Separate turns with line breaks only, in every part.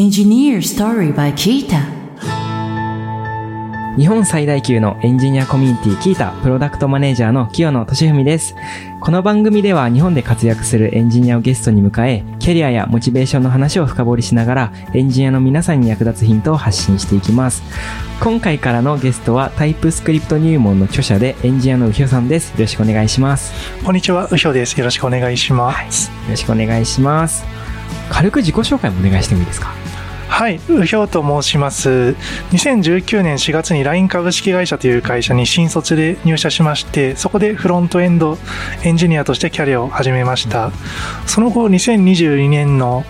Engineer Story by Kita
日本最大級のエンジニアコミュニティキータプロダクトマネージャーの清野俊文です。この番組では日本で活躍するエンジニアをゲストに迎え、キャリアやモチベーションの話を深掘りしながら、エンジニアの皆さんに役立つヒントを発信していきます。今回からのゲストはタイプスクリプト入門の著者でエンジニアのうひょさんです。よろしくお願いします。
こんにちは、うひょです。よろしくお願いします。
よろしくお願いします。軽く自己紹介もお願いしてもいいですか？
はい、うひょと申します。2019年4月に LINE 株式会社という会社に新卒で入社しまして、そこでフロントエンドエンジニアとしてキャリアを始めました。その後、2022年の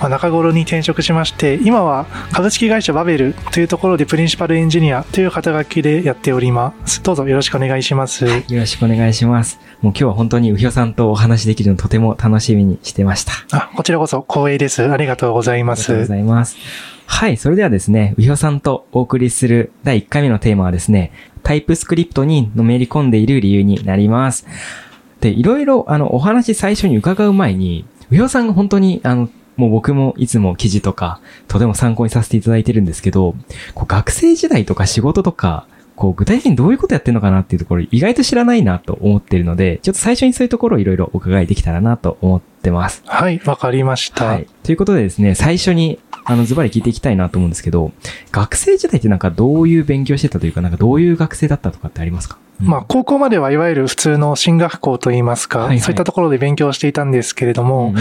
まあ中頃に転職しまして、今は株式会社バベルというところでプリンシパルエンジニアという肩書きでやっております。どうぞよろしくお願いします。
よろしくお願いします。もう今日は本当にうひょさんとお話できるのとても楽しみにしてました。
あ、こちらこそ光栄です。ありがとうございます
ありがとうご。ざいます。はい、それではですね、うひょさんとお送りする第1回目のテーマはですね、タイプスクリプトにのめり込んでいる理由になります。で、いろいろ、あの、お話最初に伺う前に、うひょさんが本当に、あの、もう僕もいつも記事とか、とても参考にさせていただいてるんですけど、こう学生時代とか仕事とか、こう具体的にどういうことやってるのかなっていうところ意外と知らないなと思ってるので、ちょっと最初にそういうところをいろいろお伺いできたらなと思ってます。
はい、わかりました。
はい。ということでですね、最初に、あの、ズバリ聞いていきたいなと思うんですけど、学生時代ってなんかどういう勉強してたというか、なんかどういう学生だったとかってありますか？
まあ、高校まではいわゆる普通の進学校といいますか、
はいはい。
そういったところで勉強していたんですけれど
うん
も、
うん。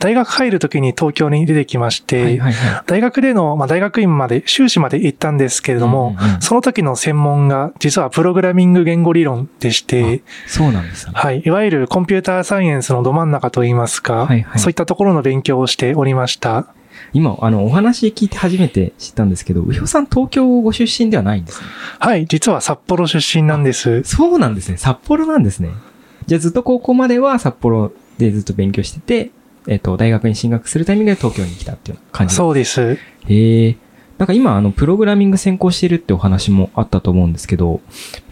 大学入るときに東京に出てきまして、
はいはいはい。
大学での、まあ、大学院まで、修士まで行ったんですけれども、
うんうんうん。
その時の専門が実はプログラミング言語理論でして、
そうなんですね。
はい、いわゆるコンピューターサイエンスのど真ん中といいますか、
はいはい。
そういったところの勉強をしておりました。
今、あの、お話聞いて初めて知ったんですけど、うひょさん東京ご出身ではないんですね。
はい、実は札幌出身なんです。
そうなんですね。札幌なんですね。じゃあずっと高校までは札幌でずっと勉強してて、えっ、と、大学に進学するタイミングで東京に来たっていう感じ
そうです。
へえ。なんか今、あの、プログラミング専攻してるってお話もあったと思うんですけど、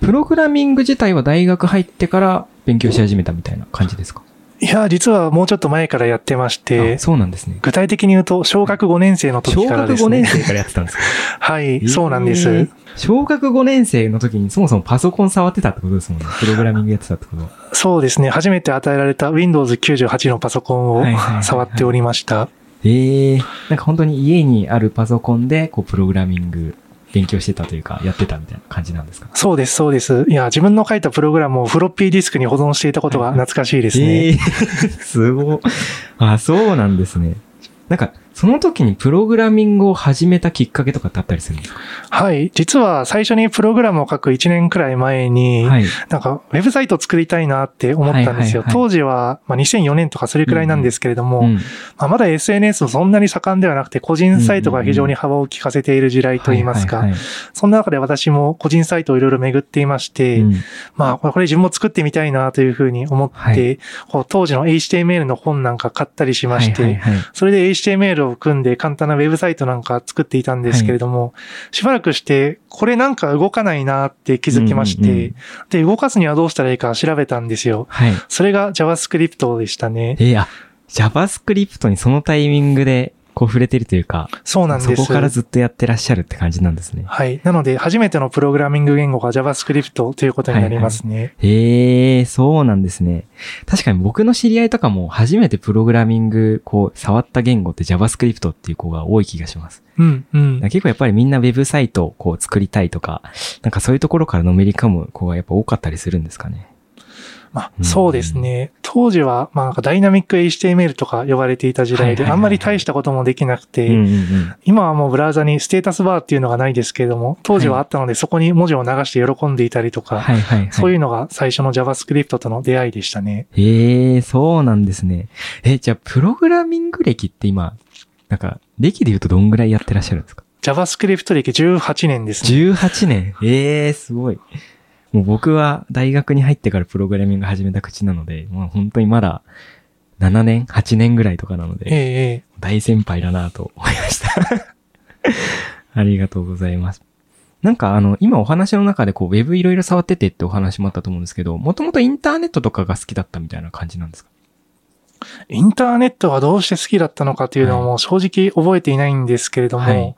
プログラミング自体は大学入ってから勉強し始めたみたいな感じですか？
いや、実はもうちょっと前からやってまして
あ、そうなんですね。
具体的に言うと、小学5年生の時
小学5
からですね。
年生からやってたんですか？
はい、そうなんです。
小学5年生の時にそもそもパソコン触ってたってことですもんね。プログラミングやってたってことは。
そうですね。初めて与えられた Windows 98のパソコンを触っておりました。
ええなんか本当に家にあるパソコンで、こう、プログラミング勉強してたというか、やってたみたいな感じなんですか？
そうです、そうです。いや、自分の書いたプログラムをフロッピーディスクに保存していたことが懐かしいですね。
ええ すごい。あ、そうなんですね。なんか、その時にプログラミングを始めたきっかけとかってあったりするんですか？
はい。実は最初にプログラムを書く1年くらい前に、
はい。
なんか、ウェブサイトを作りたいなって思ったんですよ。
はいはいはい
当時は、まあ、2004年とかそれくらいなんですけれども、
うん。
まあ、まだ SNS もそんなに盛んではなくて、個人サイトが非常に幅を利かせている時代といいますか、そんな中で私も個人サイトをいろいろ巡っていまして、
うん。
まあ、これこれ自分も作ってみたいなというふうに思って、
はい。
こう当時の HTML の本なんか買ったりしまして、
はいはいはい。
それで HTML を組んで簡単なウェブサイトなんか作っていたんですけれども、しばらくして、これなんか動かないなって気づきまして、
うんうんうん
で、動かすにはどうしたらいいか調べたんですよ。
はい。
それが JavaScript でしたね。
えー、あ、JavaScript にそのタイミングで、こう触れてるというか、
そうなんです。
そこからずっとやってらっしゃるって感じなんですね。
はい。なので、初めてのプログラミング言語が JavaScript ということになりますね。
へえ、そうなんですね。確かに僕の知り合いとかも初めてプログラミング、こう、触った言語って JavaScript っていう子が多い気がします。
うん、うん。
結構やっぱりみんなウェブサイトをこう作りたいとか、なんかそういうところからのめり込む子がやっぱ多かったりするんですかね。
まあ、
うん
そうですね。当時は、まあ、なんかダイナミック HTML とか呼ばれていた時代で、あんまり大したこともできなくて。今はもうブラウザにステータスバーっていうのがないですけれども、当時はあったので、そこに文字を流して喜んでいたりとか。そういうのが最初の JavaScript との出会いでしたね。
へえ、そうなんですね。え、じゃあ、プログラミング歴って今、なんか、歴で言うとどんぐらいやってらっしゃるんですか
？JavaScript 歴18年ですね。
18年。ええすごい。もう僕は大学に入ってからプログラミング始めた口なので、もう本当にまだ7年 ?8 年ぐらいとかなの
ええ
で、
ええ
大先輩だなと思いました。ありがとうございます。なんかあの、今お話の中でこう、ウェブいろいろ触っててってお話もあったと思うんですけど、もともとインターネットとかが好きだったみたいな感じなんですか？
インターネットがどうして好きだったのかというのはもう正直覚えていないんですけれども、
はい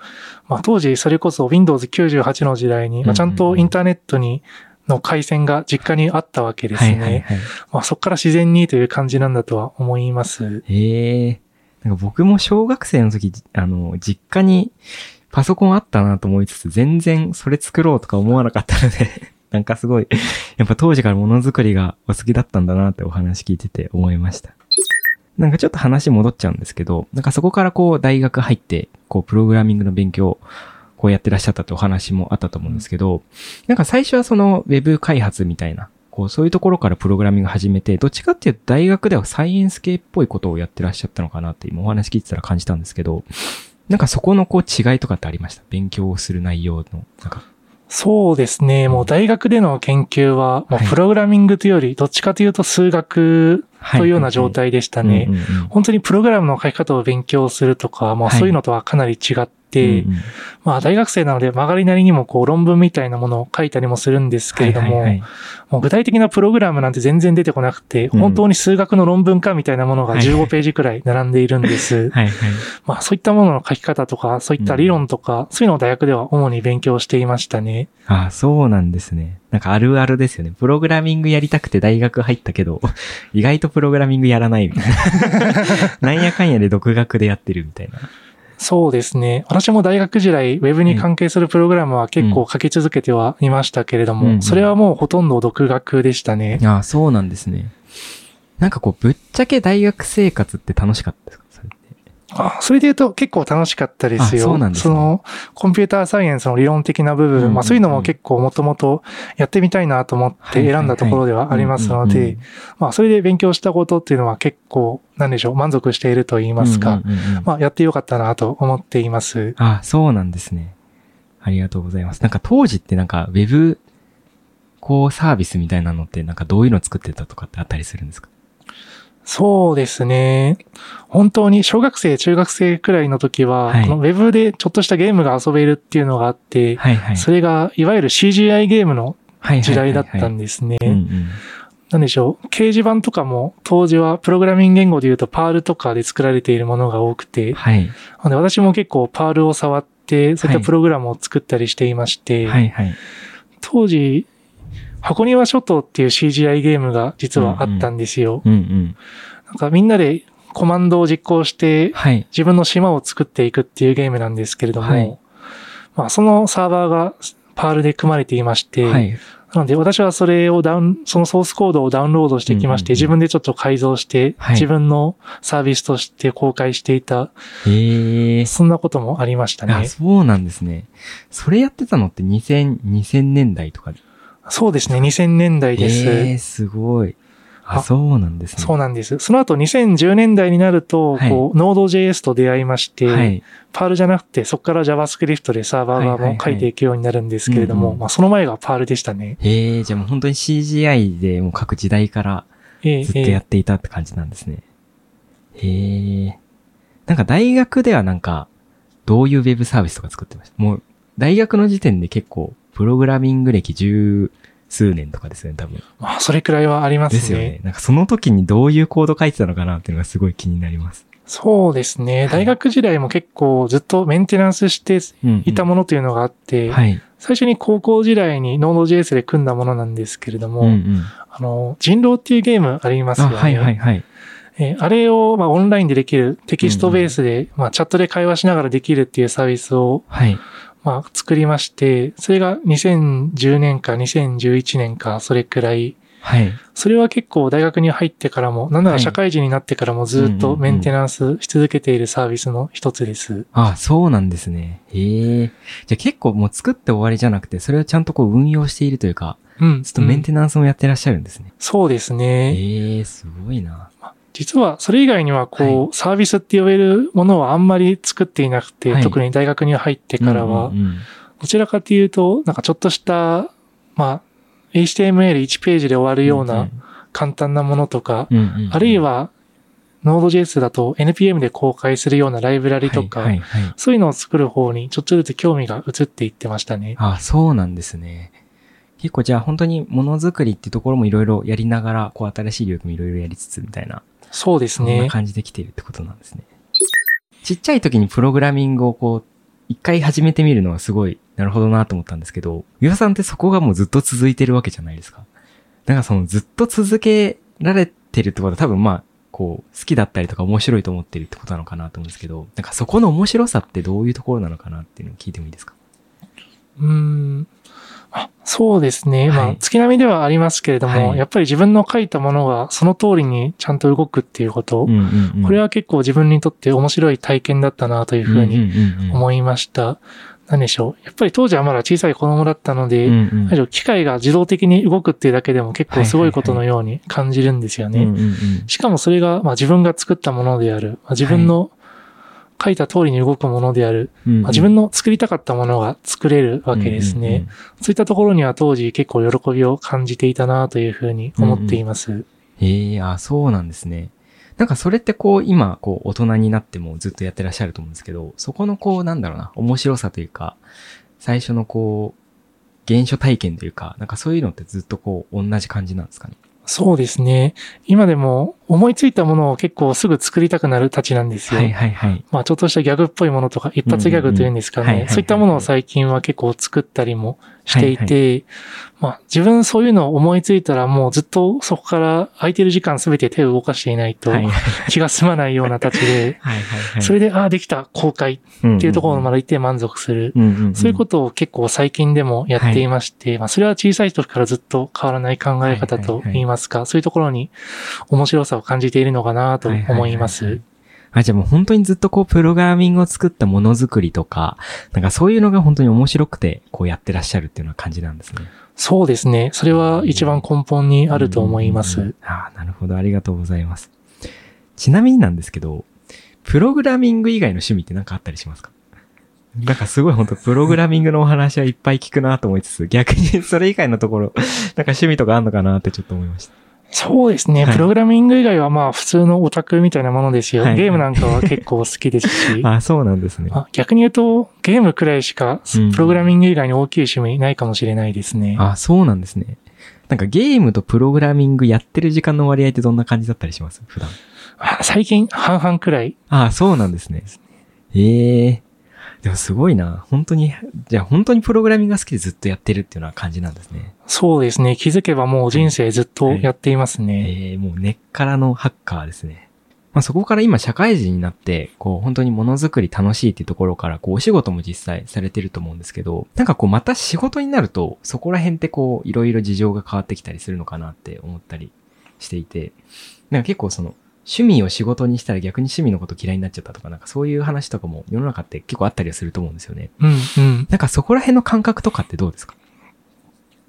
まあ、当時それこそ Windows 98の時代に、まあ、ちゃんとインターネットにの回線が実家にあったわけですね。
はいはいはい。
まあ、そこから自然にという感じなんだとは思います。
へえ。なんか僕も小学生の時、あの、実家にパソコンあったなと思いつつ、全然それ作ろうとか思わなかったので、なんかすごい、やっぱ当時からものづくりがお好きだったんだなってお話聞いてて思いました。なんかちょっと話戻っちゃうんですけど、なんかそこからこう大学入って、こうプログラミングの勉強、こうやってらっしゃったってお話もあったと思うんですけど、なんか最初はそのウェブ開発みたいな、こうそういうところからプログラミング始めて、どっちかっていうと大学ではサイエンス系っぽいことをやってらっしゃったのかなって今お話聞いてたら感じたんですけど、なんかそこのこう違いとかってありました？勉強をする内容の。なんか、
そうですね。もう大学での研究は、もう
はい
プログラミングというより、どっちかというと数学というような状態でしたね。本当にプログラムの書き方を勉強するとか、まあ
はい。
そういうのとはかなり違って、
うんうん
まあ大学生なので曲がりなりにもこう論文みたいなものを書いたりもするんですけれども、
はいはいはい
もう具体的なプログラムなんて全然出てこなくて、
うん
本当に数学の論文かみたいなものが
はいはい
15ページくらい並んでいるんです。
はいはい。
まあそういったものの書き方とか、そういった理論とか、そういうのを大学では主に勉強していましたね。
ああ、そうなんですね。なんかあるあるですよね。プログラミングやりたくて大学入ったけど、意外とプログラミングやらないみたいな。なんやかんやで独学でやってるみたいな。
そうですね。私も大学時代、ウェブに関係するプログラムは結構書き続けてはいましたけれども、
うんうん
それはもうほとんど独学でしたね。
ああ、そうなんですね。なんかこう、ぶっちゃけ大学生活って楽しかったですか？
あそれで言うと結構楽しかったですよ。
あそうなんですね
の、コンピューターサイエンスの理論的な部分、
うんうんうん
まあそういうのも結構もともとやってみたいなと思って選んだところではありますので、まあそれで勉強したことっていうのは結構、なんでしょう、満足していると言いますか、
うんうんうんうん
まあやってよかったなと思っています。
あ、そうなんですね。ありがとうございます。なんか当時ってなんかウェブ、こうサービスみたいなのってなんかどういうの作ってたとかってあったりするんですか？
そうですね。本当に小学生、中学生くらいの時は、
はい
このウェブでちょっとしたゲームが遊べるっていうのがあって、
はいはい。
それがいわゆる CGI ゲームの
はい
時代だったん
で
ですね。なんでしょう。掲示板とかも当時はプログラミング言語で言うとパールとかで作られているものが多くて、
はい。
で私も結構パールを触って、そういっ
はい
たプログラムを作ったりしていまして、
はいはい。
当時、箱庭諸島っていう CGI ゲームが実はあったんですよ。
うんうん。
なんかみんなでコマンドを実行して、
はい。
自分の島を作っていくっていうゲームなんですけれども、
はい
まあそのサーバーがパールで組まれていまして、
はい。
なので私はそれをダウン、そのソースコードをダウンロードしてきまして、
うんうんうん
自分でちょっと改造して、
はい
自分のサービスとして公開していた、
ええ
そんなこともありました
あ、
ね。
そうなんですね。それやってたのって2000、2000年代とか
そうですね、2000年代です。
ええすごい。あ、
あ
そうなんですね。
そうなんです。その後2010年代になると、
はい
こう、Node.js と出会いまして、
はい。
パールじゃなくて、そこから JavaScript でサーバー側も書いていくようになるんですけれども、まあその前がパールでしたね。
ええじゃあもう本当に CGI でもう各時代から
ええ
ずっとやっていたって感じなんですね。へえ。なんか大学ではなんか、どういうウェブサービスとか作ってました？もう、大学の時点で結構、プログラミング歴十数年とかですよね、多分。
まあそれくらいはありますね。
ですよね。なんかその時にどういうコード書いてたのかなっていうのがすごい気になります。
そうですね。大学時代も結構ずっとメンテナンスして
うん、うん。
いたものというのがあって、
はい。
最初に高校時代に Node.js で組んだものなんですけれども、
うんうん。
あの、人狼っていうゲームありますよ
あ、
ね。
はいはいはい。
えーあれを、まあ、オンラインでできる、テキストベースで、まあ、チャットで会話しながらできるっていうサービスを、
はい。
まあ、作りまして、それが2010年か2011年か、それくらい。
はい。
それは結構大学に入ってからも、なんな
はい
ら社会人になってからもずっと
うんうんうん
メンテナンスし続けているサービスの一つです。
あ、そうなんですね。へえ。じゃあ結構もう作って終わりじゃなくて、それをちゃんとこう運用しているというか、
うん。
ちょっとメン
うん
テナンスもやってらっしゃるんですね。
そうですね。
ええすごいな。
実はそれ以外にはこう、サービスって呼べるものはあんまり作っていなくて、
はい。
特に大学に入ってからは、どちらかというと、なんかちょっとした、まあ、HTML1 ページで終わるような簡単なものとか、あるいは Node.js だと NPM で公開するようなライブラリとか、
はいはいはい。
そういうのを作る方にちょっとずつ興味が移っていってましたね。
あ、そうなんですね。結構じゃあ本当にものづくりっていうところもいろいろやりながら、こう新しい領域もいろいろやりつつみたいな
そうです
そんな
ね。
感じできているってことなんですね。ちっちゃい時にプログラミングをこう、一回始めてみるのはすごい、なるほどなと思ったんですけど、ゆうさんってそこがもうずっと続いてるわけじゃないですか。なんかそのずっと続けられてるってことは多分まあ、こう、好きだったりとか面白いと思ってるってことなのかなと思うんですけど、なんかそこの面白さってどういうところなのかなっていうのを聞いてもいいですか？
うーん。あそうですね。まあ
はい、
月並みではありますけれども、
はい。
やっぱり自分の書いたものがその通りにちゃんと動くっていうこと、
うんうんうん。
これは結構自分にとって面白い体験だったなというふうに
に
思いました。なんでしょう？やっぱり当時はまだ小さい子供だったので、
うんうん。
機械が自動的に動くっていうだけでも結構すごいことのように感じるんですよね。
うんうんうん。
しかもそれが、まあ、自分が作ったものである、まあ、自分の書いた通りに動くものである、
うんうん
まあ、自分の作りたかったものが作れるわけですね。
うんうんうん
そういったところには当時結構喜びを感じていたなというふうに思っています。
ええあ、そうなんですね。なんかそれってこう、今、こう、大人になってもずっとやってらっしゃると思うんですけど、そこのこう、なんだろうな、面白さというか、最初のこう、原初体験というか、なんかそういうのってずっとこう、同じ感じなんですかね？
そうですね。今でも思いついたものを結構すぐ作りたくなるたちなんですよ。
はいはいはい。
まあちょっとしたギャグっぽいものとか、一発ギャグというんですかね。そういったものを最近は結構作ったりもしてい
はい
て、まあ自分そういうのを思いついたらもうずっとそこから空いてる時間すべて手を動かしていないと
はいはい。
気が済まないようなたちで、
はいはい。
それで、ああ、できた、公開っていうところまで行って満足する。
うんうんうん、
そういうことを結構最近でもやっていまして、まあそれは小さい時からずっと変わらない考え方と言いますか、そういうところに面白さを感じているのかなと思いま
はいはいはいは
す
い。あ、じゃあもう本当にずっとこう、プログラミングを作ったものづくりとか、なんかそういうのが本当に面白くて、こうやってらっしゃるっていうような感じなんですね。
そうですね。それは一番根本にあると思います。
ああ、なるほど。ありがとうございます。ちなみになんですけど、プログラミング以外の趣味って何かあったりしますか？なんかすごい本当プログラミングのお話はいっぱい聞くなと思いつつ、逆にそれ以外のところ、なんか趣味とかあんのかなってちょっと思いました。
そうですね。
はい
プログラミング以外はまあ普通のオタクみたいなものですよ。
はい
ゲームなんかは結構好きですし。
あそうなんですね。
あ逆に言うと、ゲームくらいしか
うん、
プログラミング以外に大きい趣味ないかもしれないですね。
あそうなんですね。なんかゲームとプログラミングやってる時間の割合ってどんな感じだったりします？普段。
あ最近半々くらい。
ああ、そうなんですね。ええでもすごいな。本当に、じゃあ本当にプログラミングが好きでずっとやってるっていうような感じなんですね。
そうですね。気づけばもう人生ずっとやっていますね。
ええもう根っからのハッカーですね。まあそこから今社会人になって、こう本当にものづくり楽しいっていうところから、こうお仕事も実際されてると思うんですけど、なんかこうまた仕事になると、そこら辺ってこういろいろ事情が変わってきたりするのかなって思ったりしていて、なんか結構その、趣味を仕事にしたら逆に趣味のこと嫌いになっちゃったとか、なんかそういう話とかも世の中って結構あったりはすると思うんですよね。
うんうん。
なんかそこら辺の感覚とかってどうですか？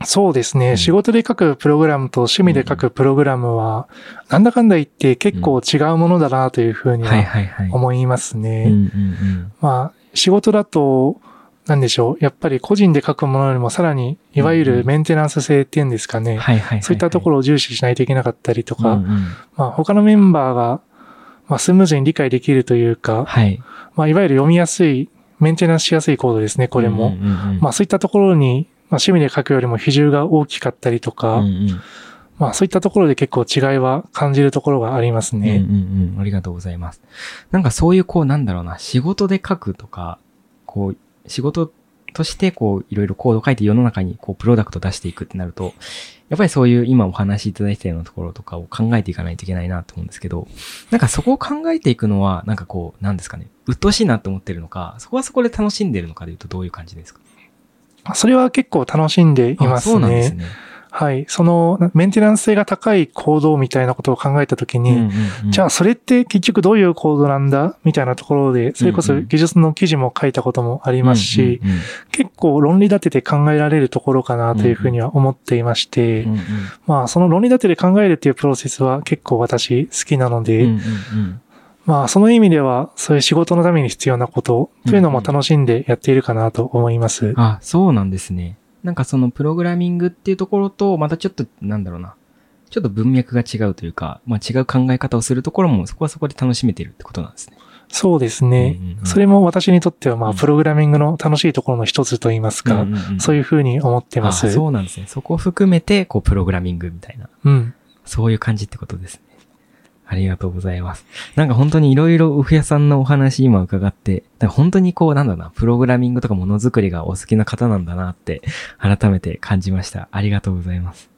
そうですね。
うん
仕事で書くプログラムと趣味で書くプログラムは、なんだかんだ言って結構違うものだなというふうに
は。
思いますね。まあ、仕事だと、なんでしょう。やっぱり個人で書くものよりもさらに、いわゆるメンテナンス性っていうんですかね。そういったところを重視しないといけなかったりとか、
うんうん
まあ他のメンバーが、まあスムーズに理解できるというか、
はい。
まあいわゆる読みやすい、メンテナンスしやすいコードですね、これも。まあそういったところに、まあ趣味で書くよりも比重が大きかったりとか、
うんうん
まあそういったところで結構違いは感じるところがありますね。
うんうんうん。ありがとうございます。なんかそういうこうなんだろうな、仕事で書くとか、こう、仕事としてこういろいろコード書いて世の中にこうプロダクト出していくってなると、やっぱりそういう今お話しいただいたようなところとかを考えていかないといけないなと思うんですけど、なんかそこを考えていくのは、なんかこう、なんですかね、鬱陶しいなと思ってるのか、そこはそこで楽しんでるのかでいうとどういう感じですか？
それは結構楽しんでいます
あそうなんです
ね。
ね。
はい。そのメンテナンス性が高いコードみたいなことを考えたときに、
うんうんうん
じゃあそれって結局どういうコードなんだみたいなところで、それこそ技術の記事も書いたこともありますし、
うんうんうん
結構論理立てて考えられるところかなというふうには思っていまして、
うんうん
まあその論理立てで考えるっていうプロセスは結構私好きなので、
うんうんうん
まあその意味ではそういう仕事のために必要なことというのも楽しんでやっているかなと思います。
あ、そうなんですね。なんかそのプログラミングっていうところと、またちょっと、なんだろうな。ちょっと文脈が違うというか、まあ違う考え方をするところも、そこはそこで楽しめてるってことなんですね。
そうですね
うんうんう。ん
それも私にとってはま
うん
あプログラミングの楽しいところの一つといいますか、そう
い
いうふうに思ってます。
あそうなんですね。そこを含めて、こう、プログラミングみたいな、
うん。
そういう感じってことですね。ありがとうございます。なんか本当にいろいろウフ屋さんのお話今伺って、本当にこうなんだな、プログラミングとかものづくりがお好きな方なんだなって改めて感じました。ありがとうございます。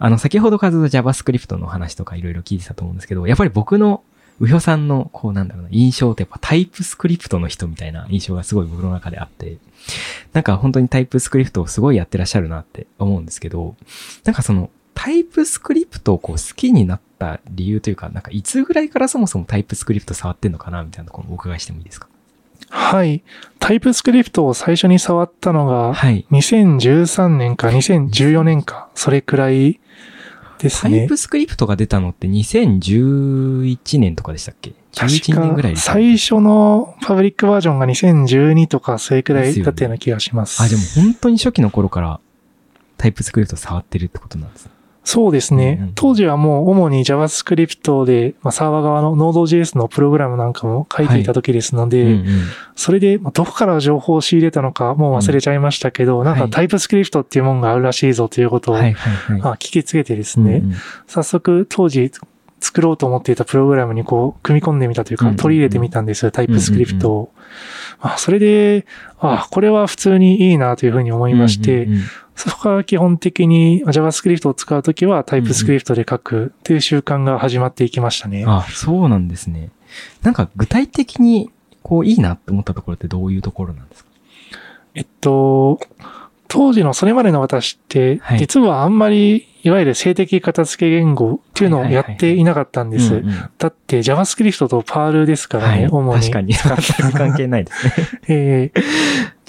あの、先ほどからずっと JavaScript の話とかいろいろ聞いてたと思うんですけど、やっぱり僕のウヒョさんのこうなんだろうな、印象ってやっぱタイプスクリプトの人みたいな印象がすごい僕の中であって、なんか本当にタイプスクリプトをすごいやってらっしゃるなって思うんですけど、なんかそのタイプスクリプトをこう好きになった理由というか、なんかいつぐらいからそもそもタイプスクリプト触ってんのかなみたいなところをお伺いしてもいいですか？
はい。タイプスクリプトを最初に触ったのが、
はい。
2013年か2014年か、それくらいですね。
タイプスクリプトが出たのって2011年とかでしたっけ ?11
確
年ぐらいで
か
したっけ？
最初のパブリックバージョンが2012とかそれくらいだったような気がします。
あ、でも本当に初期の頃からタイプスクリプト触ってるってことなんですね。
そうですね。
うんうん。
当時はもう主に JavaScript で、まあ、サーバー側の Node.js のプログラムなんかも書いていた時ですので、
うんうん。
それで、まあどこから情報を仕入れたのかもう忘れちゃいましたけど、なんか
はい
タイプスクリプトっていうもんがあるらしいぞということを、
はいはいはい。
まあ聞きつけてですね、
うんうん。
早速当時作ろうと思っていたプログラムにこう組み込んでみたというか取り入れてみたんですよ、タイプスクリプトを。まあそれで、あこれは普通にいいなというふうに思いまして、そこから基本的に JavaScript を使うときはタイプスクリプトで書くっていう習慣が始まっていきましたね。
あ、そうなんですね。なんか具体的にこういいなって思ったところってどういうところなんですか？
えっと、当時のそれまでの私って
はい、
実はあんまり、いわゆる静的片付け言語っていうのをやっていなかったんです。だって JavaScript と Perl ですからね、
はい。
主に。
確かに。関係ないですね。
えー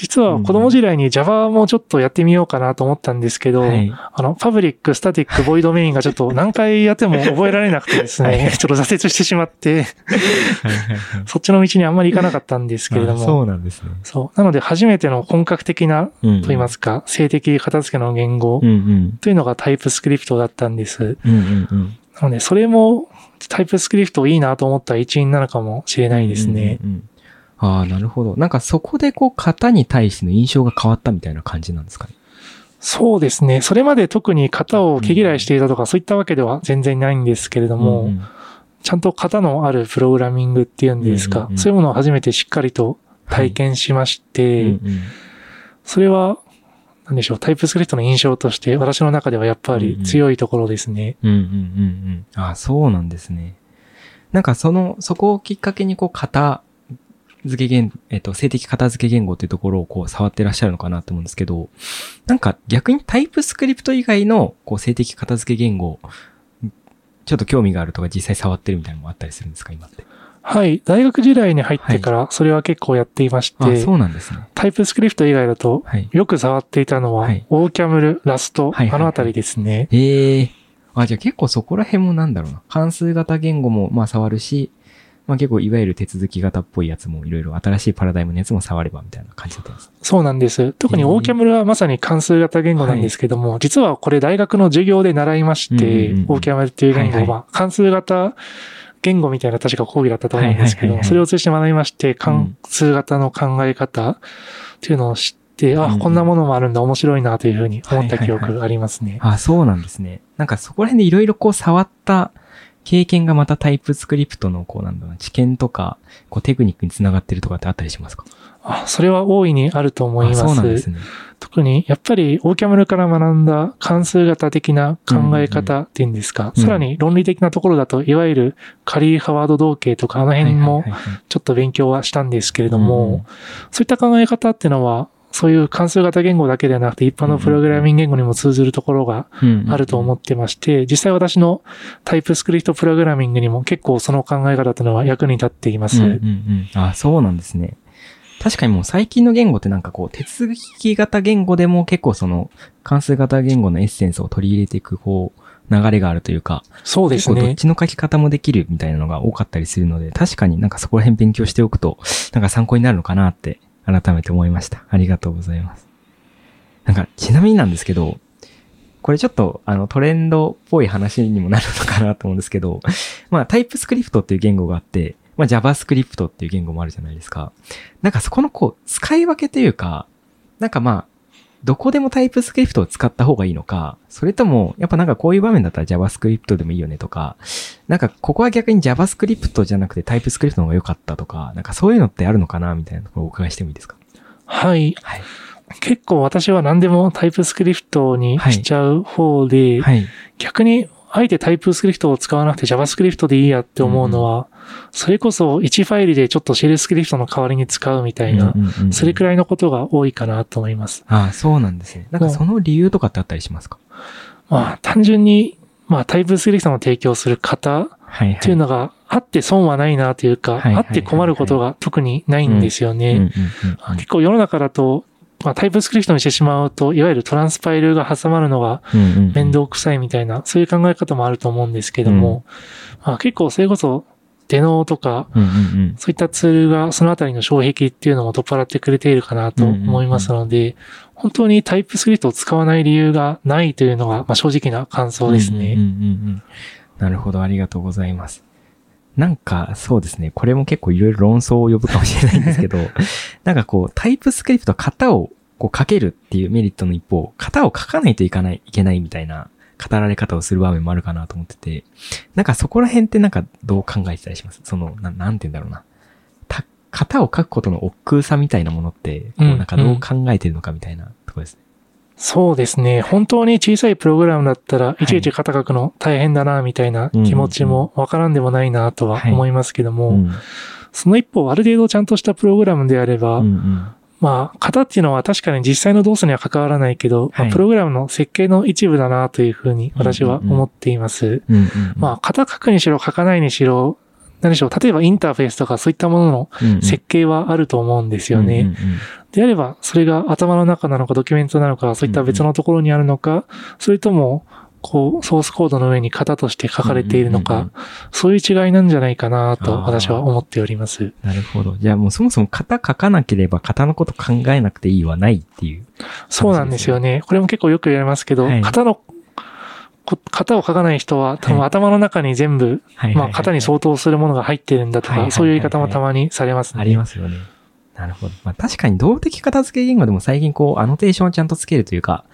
実は子供時代に Java もちょっとやってみようかなと思ったんですけど、
はい。
あの、パブリック、スタティック、ボイドメインがちょっと何回やっても覚えられなくてです
はい
ね、ちょっと挫折してしまって、
はいはいはい
そっちの道にあんまり行かなかったんですけれども、
あそうなんですね。
そう。なので初めての本格的な、
うん
と言いますか、性的片付けの言語
うんうん。
というのがタイプスクリプトだったんです。
うんうんうん。
なので、それもタイプスクリプトいいなと思った一因なのかもしれないですね。
うんうんうん。ああ、なるほど。なんかそこでこう型に対しての印象が変わったみたいな感じなんですかね？
そうですね。それまで特に型を毛嫌いしていたとか、そういったわけでは全然ないんですけれども、
うんうん
ちゃんと型のあるプログラミングっていうんですか、
うんうんうん
そういうものを初めてしっかりと体験しまして、
うんうん
それは、なんでしょう、タイプスクリプトの印象として、私の中ではやっぱり強いところですね。
うんうんうんうん。あ、そうなんですね。なんかその、そこをきっかけにこう、型付け言、えっと、性的型付け言語っていうところをこう、触ってらっしゃるのかなと思うんですけど、なんか逆にタイプスクリプト以外の、こう、性的型付け言語、ちょっと興味があるとか実際触ってるみたいなのもあったりするんですか、今って？
はい。大学時代に入ってから、それは結構やっていまし
あ、
て、
そうなんですね。
タイプスクリプト以外だと、
はい。
よく触っていたのは、
はい
オーキャムル、ラスト、
はいはいはい
あのあたりですね。
ええあ、じゃあ結構そこら辺もなんだろうな。関数型言語もまあ触るし、まあ結構いわゆる手続き型っぽいやつもいろいろ新しいパラダイムのやつも触ればみたいな感じだったんです。
そうなんです。特にオーキャムルはまさに関数型言語なんですけども、実はこれ大学の授業で習いまして、オーキャムルっていう言語は、関数型言語みたいな確か講義だったと思うんですけど、
はいはいはいはい
それを通じて学びまして、関数型の考え方っていうのを知って、あ、
うんうん
こんなものもあるんだ、面白いなというふうに思った記
はいはい
憶がありますね。
あ、そうなんですね。なんかそこら辺でいろいろこう触った経験がまたタイプスクリプトのこうなんだろうな、知見とか、こうテクニックにつながってるとかってあったりしますか？
あそれは大いにあると思いま
あ
す。
そうなんですね。
特に、やっぱり、オーキャムルから学んだ関数型的な考え方っていうんですか、
うん。
さらに論理的なところだと、いわゆるカリー・ハワード統計とか、あの辺もちょっと勉強はしたんですけれど
うんうん
も、そういった考え方っていうのは、そういう関数型言語だけではなくて、一般のプログラミング言語にも通ずるところがあると思ってまして、実際私のタイプスクリプトプログラミングにも結構その考え方っていうのは役に立っています。
うんうんうん。あ、そうなんですね。確かにもう最近の言語ってなんかこう、手続き型言語でも結構その、関数型言語のエッセンスを取り入れていく、こう、流れがあるというか、
そうですね。
結構どっちの書き方もできるみたいなのが多かったりするので、確かになんかそこら辺勉強しておくと、なんか参考になるのかなって、改めて思いました。ありがとうございます。なんか、ちなみになんですけど、これちょっと、あの、トレンドっぽい話にもなるのかなと思うんですけど、まあ、タイプスクリプトっていう言語があって、まあ、JavaScript っていう言語もあるじゃないですか。なんかそこのこう、使い分けというか、なんかまあ、どこでもタイプスクリプトを使った方がいいのか、それとも、やっぱなんかこういう場面だったら JavaScript でもいいよねとか、なんかここは逆に JavaScript じゃなくてタイプスクリプトの方が良かったとか、なんかそういうのってあるのかなみたいなところをお伺いしてもいいですか？
はい。
はい。
結構私は何でもタイプスクリプトにしちゃう方で、
はい。
逆に、あえてタイプスクリプトを使わなくて JavaScript でいいやって思うのは、それこそ1ファイルでちょっとシェルスクリプトの代わりに使うみたいな、それく
らい。
のことが多いかなと思います。
ああ、そうなんですね。なんかその理由とかってあったりしますか？
まあ、単純に、まあ、タイプスクリプトの提供する方。っていうのがあって損はないなというか、あって困ることが特にないんですよね。結構世の中だと、まあ、タイプスクリプトにしてしまうと、いわゆるトランスパイルが挟まるのが
うんうんうん。
面倒くさいみたいな、そういう考え方もあると思うんですけども、まあ、結構それこそ、デノーとか、
うんうんうん。
そういったツールがそのあたりの障壁っていうのも取っ払ってくれているかなと思いますので、本当にタイプスクリプトを使わない理由がないというのが、まあ、正直な感想ですね。
うんうんうんうん。なるほど、ありがとうございます。なんか、そうですね。これも結構いろいろ論争を呼ぶかもしれないんですけど、なんかこう、タイプスクリプト型をこう書けるっていうメリットの一方、型を書かないといかない、いけないみたいな語られ方をする場面もあるかなと思ってて、なんかそこら辺ってなんかどう考えてたりしますその、ななんて言うんだろうな。た型を書くことの億劫さみたいなものって、こう
うん
なんかどう考えてるのかみたいなところですね。
そうですね。本当に小さいプログラムだったら、い。ちいち型書くの大変だな、みたいな気持ちもわからんでもないなとは思いますけども、
うん。
その一方、ある程度ちゃんとしたプログラムであれば、
うんうん。
まあ、型っていうのは確かに実際の動作には関わらないけど、まあ
はい
プログラムの設計の一部だなというふうに私は思っています。まあ、型書くにしろ書かないにしろ、何でしょう、例えばインターフェースとかそういったものの設計はあると思うんですよね。であれば、それが頭の中なのかドキュメントなのか、そういった別のところにあるのか、それとも、こう、ソースコードの上に型として書かれているのか、そういう違いなんじゃないかなと私は思っております。
なるほど。じゃあもうそもそも型書かなければ型のこと考えなくていいはないっていう。
そうなんですよね。これも結構よく言われますけど、
はい
型の、こ型を書かない人は多分
はい
頭の中に全部、
はい
まあ型に相当するものが入ってるんだとか、そういう言い方もたまにされますね。
ありますよね。なるほど。まあ確かに動的片付け言語でも最近こうアノテーションをちゃんとつけるというか、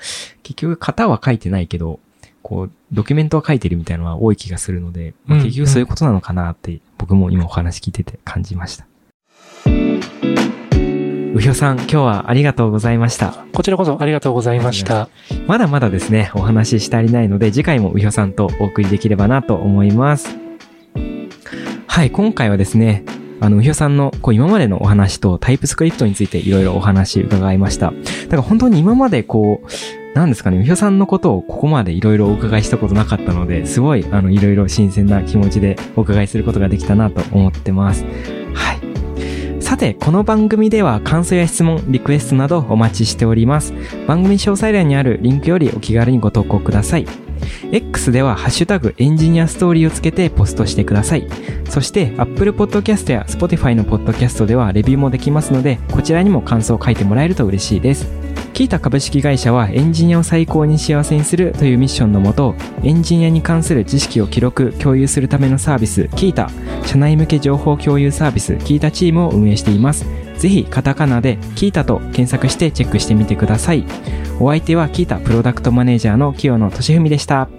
結局型は書いてないけど、こうドキュメントは書いてるみたいなのは多い気がするので、まあ
うん
結局そういうことなのかなって僕も今お話聞いてて感じました。うひょさん、今日はありがとうございました。
こちらこそありがとうございました。
まだまだですね、お話しし足りないので、次回もうひょさんとお送りできればなと思います。はい、今回はですね、あの、うひょさんの、こう、今までのお話とタイプスクリプトについていろいろお話伺いました。だから本当に今までこう、なんですかね、うひょさんのことをここまでいろいろお伺いしたことなかったので、すごい、あの、いろいろ新鮮な気持ちでお伺いすることができたなと思ってます。はい。さて、この番組では感想や質問、リクエストなどお待ちしております。番組詳細欄にあるリンクよりお気軽にご投稿ください。X ではハッシュタグエンジニアストーリーをつけてポストしてください。そして Apple Podcast や Spotify の Podcast ではレビューもできますので、こちらにも感想を書いてもらえると嬉しいです。キータ株式会社はエンジニアを最高に幸せにするというミッションのもと、エンジニアに関する知識を記録、共有するためのサービス、キータ、社内向け情報共有サービス、キータチームを運営しています。ぜひ、カタカナでキータと検索してチェックしてみてください。お相手はキータプロダクトマネージャーの清野俊文でした。